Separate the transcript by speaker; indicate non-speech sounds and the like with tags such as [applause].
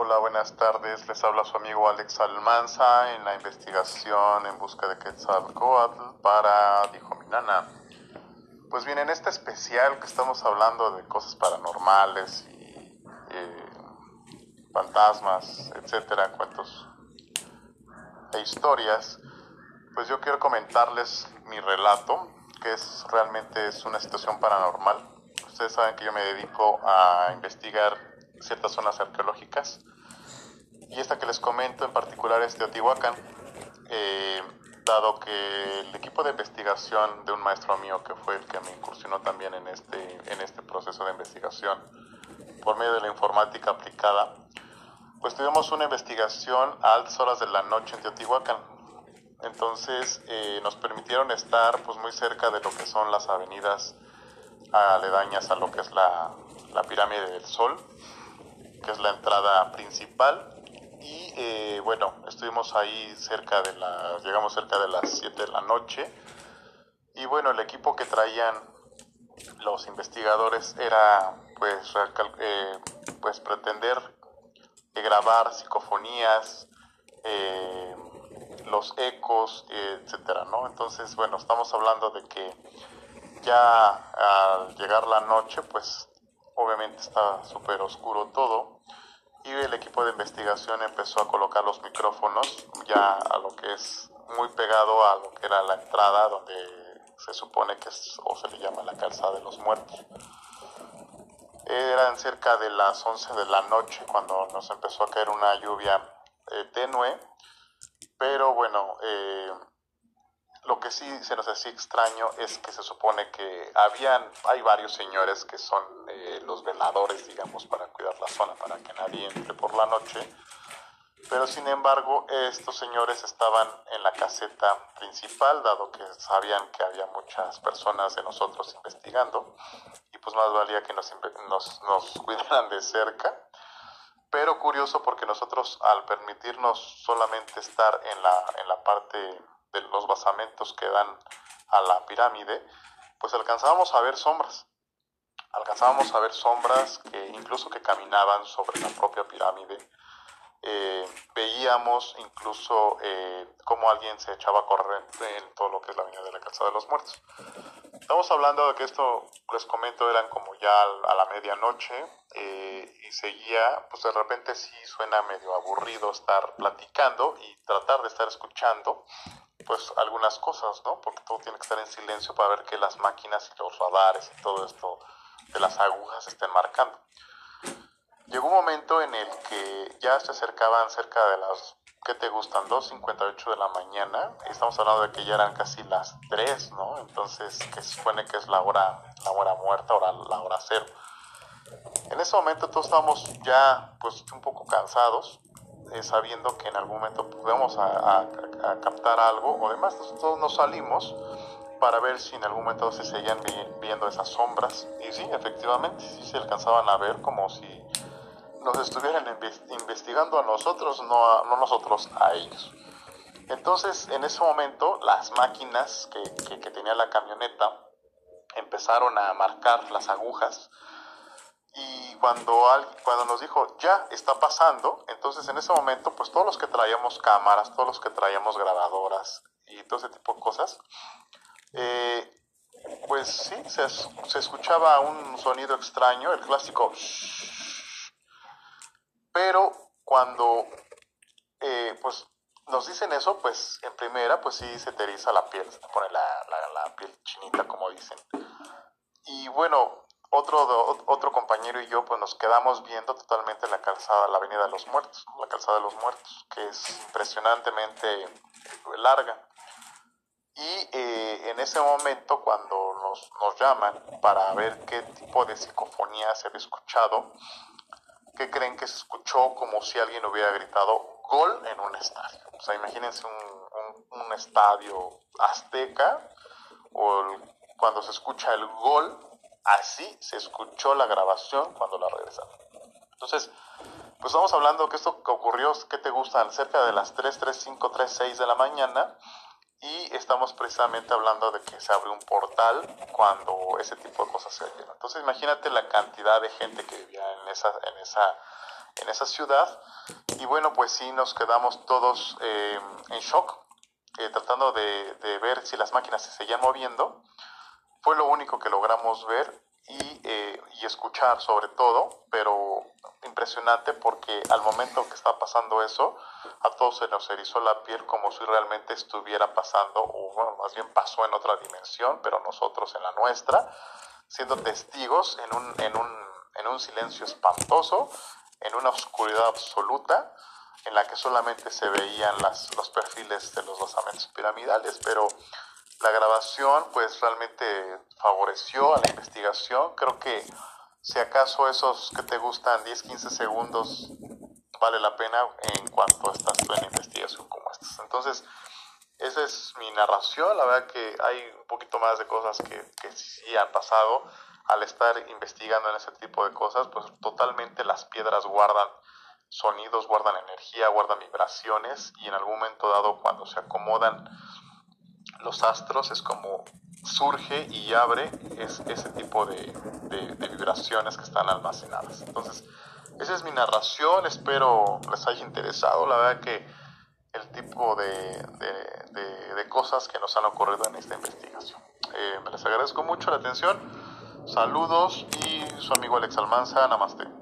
Speaker 1: Hola, buenas tardes. Les habla su amigo Alex Almanza en la investigación en busca de Quetzalcoatl para Dijo mi nana. Pues bien, en este especial que estamos hablando de cosas paranormales y eh, fantasmas, etcétera, cuentos e historias, pues yo quiero comentarles mi relato, que es realmente es una situación paranormal. Ustedes saben que yo me dedico a investigar ciertas zonas arqueológicas y esta que les comento en particular es Teotihuacán, eh, dado que el equipo de investigación de un maestro mío que fue el que me incursionó también en este, en este proceso de investigación por medio de la informática aplicada, pues tuvimos una investigación a altas horas de la noche en Teotihuacán. Entonces eh, nos permitieron estar pues muy cerca de lo que son las avenidas aledañas a lo que es la, la pirámide del Sol, que es la entrada principal y eh, bueno, estuvimos ahí cerca de las, llegamos cerca de las 7 de la noche y bueno, el equipo que traían los investigadores era pues, eh, pues pretender grabar psicofonías, eh, los ecos, etcétera, ¿no? Entonces, bueno, estamos hablando de que ya al llegar la noche, pues obviamente está súper oscuro todo y el equipo de investigación empezó a colocar los micrófonos ya a lo que es muy pegado a lo que era la entrada donde se supone que es o se le llama la calzada de los muertos. Eran cerca de las 11 de la noche cuando nos empezó a caer una lluvia eh, tenue, pero bueno, eh, lo que sí se nos hacía extraño es que se supone que habían, hay varios señores que son eh, los veladores, digamos, para cuidar la zona, para que nadie entre por la noche. Pero sin embargo, estos señores estaban en la caseta principal, dado que sabían que había muchas personas de nosotros investigando, y pues más valía que nos, nos, nos [laughs] cuidaran de cerca. Pero curioso porque nosotros al permitirnos solamente estar en la, en la parte de los basamentos que dan a la pirámide, pues alcanzábamos a ver sombras. Alcanzábamos a ver sombras que incluso que caminaban sobre la propia pirámide. Eh, veíamos incluso eh, cómo alguien se echaba a correr en todo lo que es la avenida de la Calzada de los Muertos. Estamos hablando de que esto, les comento, eran como ya a la medianoche eh, y seguía, pues de repente sí suena medio aburrido estar platicando y tratar de estar escuchando pues algunas cosas, ¿no? Porque todo tiene que estar en silencio para ver que las máquinas y los radares y todo esto de las agujas estén marcando. Llegó un momento en el que ya se acercaban cerca de las, ¿qué te gustan? 2.58 de la mañana. Estamos hablando de que ya eran casi las 3, ¿no? Entonces, que se supone que es la hora, la hora muerta, hora, la hora cero. En ese momento todos estábamos ya pues un poco cansados eh, sabiendo que en algún momento podemos a, captar algo o demás. Nosotros nos salimos para ver si en algún momento se seguían viendo esas sombras. Y sí, efectivamente, sí se alcanzaban a ver como si nos estuvieran investigando a nosotros, no, no nosotros a ellos. Entonces, en ese momento, las máquinas que, que, que tenía la camioneta empezaron a marcar las agujas y cuando, cuando nos dijo, ya está pasando, entonces en ese momento, pues todos los que traíamos cámaras, todos los que traíamos grabadoras y todo ese tipo de cosas, eh, pues sí, se, se, escuchaba un sonido extraño, el clásico pero cuando eh, pues nos dicen eso, pues en primera, pues sí se te eriza la piel, se te pone la, la, la piel chinita, como dicen. Y bueno, otro, otro compañero y yo pues nos quedamos viendo totalmente la calzada, la Avenida de los Muertos, la calzada de los Muertos, que es impresionantemente larga. Y eh, en ese momento cuando nos, nos llaman para ver qué tipo de psicofonía se había escuchado, ¿qué creen que se escuchó como si alguien hubiera gritado gol en un estadio? O sea, imagínense un, estadio azteca o cuando se escucha el gol Así se escuchó la grabación cuando la regresaron. Entonces, pues estamos hablando que esto que ocurrió, que te gustan? Cerca de las 3, 3, 5, 3, 6 de la mañana. Y estamos precisamente hablando de que se abre un portal cuando ese tipo de cosas se dieron. Entonces imagínate la cantidad de gente que vivía en esa, en esa en esa ciudad. Y bueno, pues sí nos quedamos todos eh, en shock, eh, tratando de, de, ver si las máquinas se seguían moviendo. Fue lo único que logramos ver y, eh, y escuchar sobre todo, pero impresionante porque al momento que estaba pasando eso, a todos se nos erizó la piel como si realmente estuviera pasando, o bueno, más bien pasó en otra dimensión, pero nosotros en la nuestra, siendo testigos en un, en un, en un silencio espantoso, en una oscuridad absoluta, en la que solamente se veían las, los perfiles de los basamentos piramidales, pero la grabación pues realmente favoreció a la investigación. Creo que si acaso esos que te gustan 10, 15 segundos vale la pena en cuanto estás en investigación como estas. Entonces, esa es mi narración. La verdad que hay un poquito más de cosas que, que sí han pasado. Al estar investigando en ese tipo de cosas, pues totalmente las piedras guardan sonidos, guardan energía, guardan vibraciones y en algún momento dado cuando se acomodan los astros es como surge y abre es, ese tipo de, de, vibraciones que están almacenadas. Entonces, esa es mi narración, espero les haya interesado, la verdad que el tipo de, de cosas que nos han ocurrido en esta investigación. Eh, les agradezco mucho la atención, saludos y su amigo Alex Almanza, namaste.